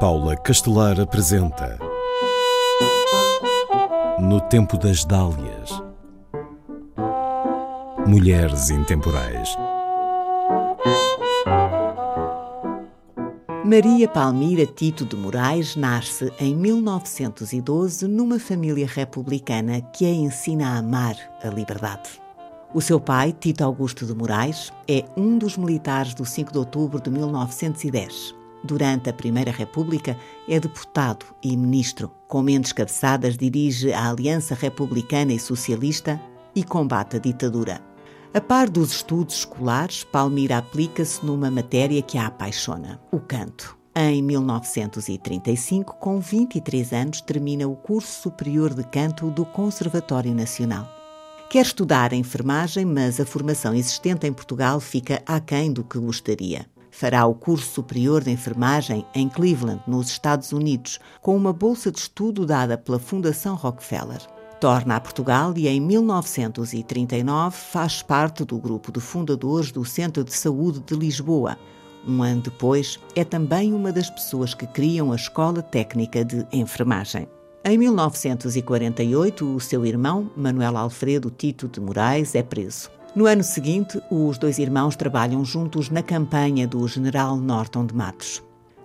Paula Castelar apresenta No Tempo das Dálias Mulheres Intemporais Maria Palmira Tito de Moraes nasce em 1912 numa família republicana que a ensina a amar a liberdade. O seu pai, Tito Augusto de Moraes, é um dos militares do 5 de outubro de 1910. Durante a Primeira República, é deputado e ministro. Com mentes cabeçadas, dirige a Aliança Republicana e Socialista e combate a ditadura. A par dos estudos escolares, Palmira aplica-se numa matéria que a apaixona: o canto. Em 1935, com 23 anos, termina o curso superior de canto do Conservatório Nacional. Quer estudar enfermagem, mas a formação existente em Portugal fica aquém do que gostaria. Fará o curso superior de enfermagem em Cleveland, nos Estados Unidos, com uma bolsa de estudo dada pela Fundação Rockefeller. Torna a Portugal e em 1939 faz parte do grupo de fundadores do Centro de Saúde de Lisboa. Um ano depois, é também uma das pessoas que criam a Escola Técnica de Enfermagem. Em 1948, o seu irmão, Manuel Alfredo Tito de Moraes, é preso. No ano seguinte, os dois irmãos trabalham juntos na campanha do general Norton de Matos.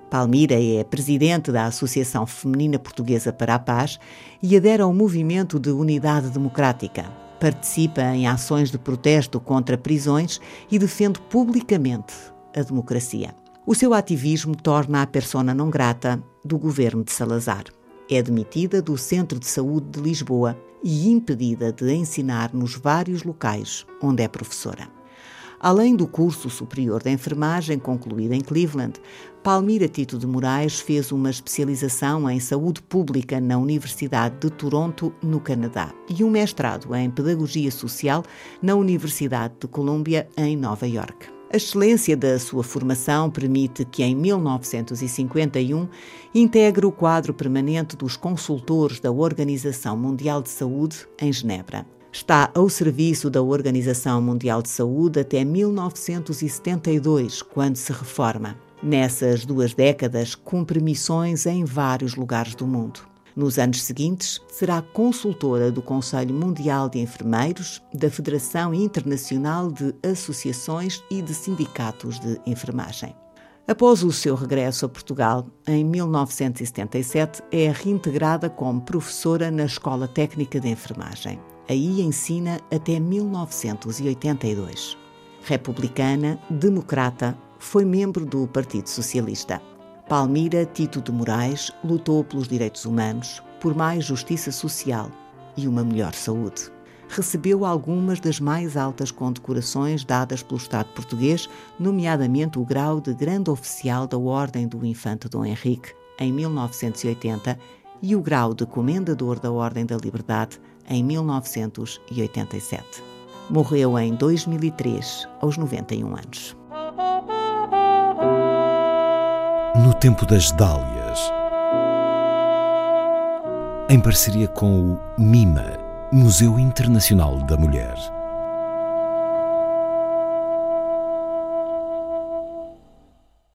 Palmira é presidente da Associação Feminina Portuguesa para a Paz e adere ao movimento de unidade democrática. Participa em ações de protesto contra prisões e defende publicamente a democracia. O seu ativismo torna a persona não grata do governo de Salazar. É demitida do Centro de Saúde de Lisboa e impedida de ensinar nos vários locais onde é professora. Além do curso superior de enfermagem concluído em Cleveland, Palmira Tito de Moraes fez uma especialização em saúde pública na Universidade de Toronto, no Canadá, e um mestrado em pedagogia social na Universidade de Colômbia, em Nova York. A excelência da sua formação permite que, em 1951, integre o quadro permanente dos consultores da Organização Mundial de Saúde em Genebra. Está ao serviço da Organização Mundial de Saúde até 1972, quando se reforma. Nessas duas décadas, cumpre missões em vários lugares do mundo. Nos anos seguintes, será consultora do Conselho Mundial de Enfermeiros, da Federação Internacional de Associações e de Sindicatos de Enfermagem. Após o seu regresso a Portugal, em 1977, é reintegrada como professora na Escola Técnica de Enfermagem. Aí ensina até 1982. Republicana, democrata, foi membro do Partido Socialista. Palmira Tito de Moraes lutou pelos direitos humanos, por mais justiça social e uma melhor saúde. Recebeu algumas das mais altas condecorações dadas pelo Estado português, nomeadamente o grau de Grande Oficial da Ordem do Infante Dom Henrique, em 1980, e o grau de Comendador da Ordem da Liberdade, em 1987. Morreu em 2003, aos 91 anos. No Tempo das Dálias, em parceria com o MIMA, Museu Internacional da Mulher.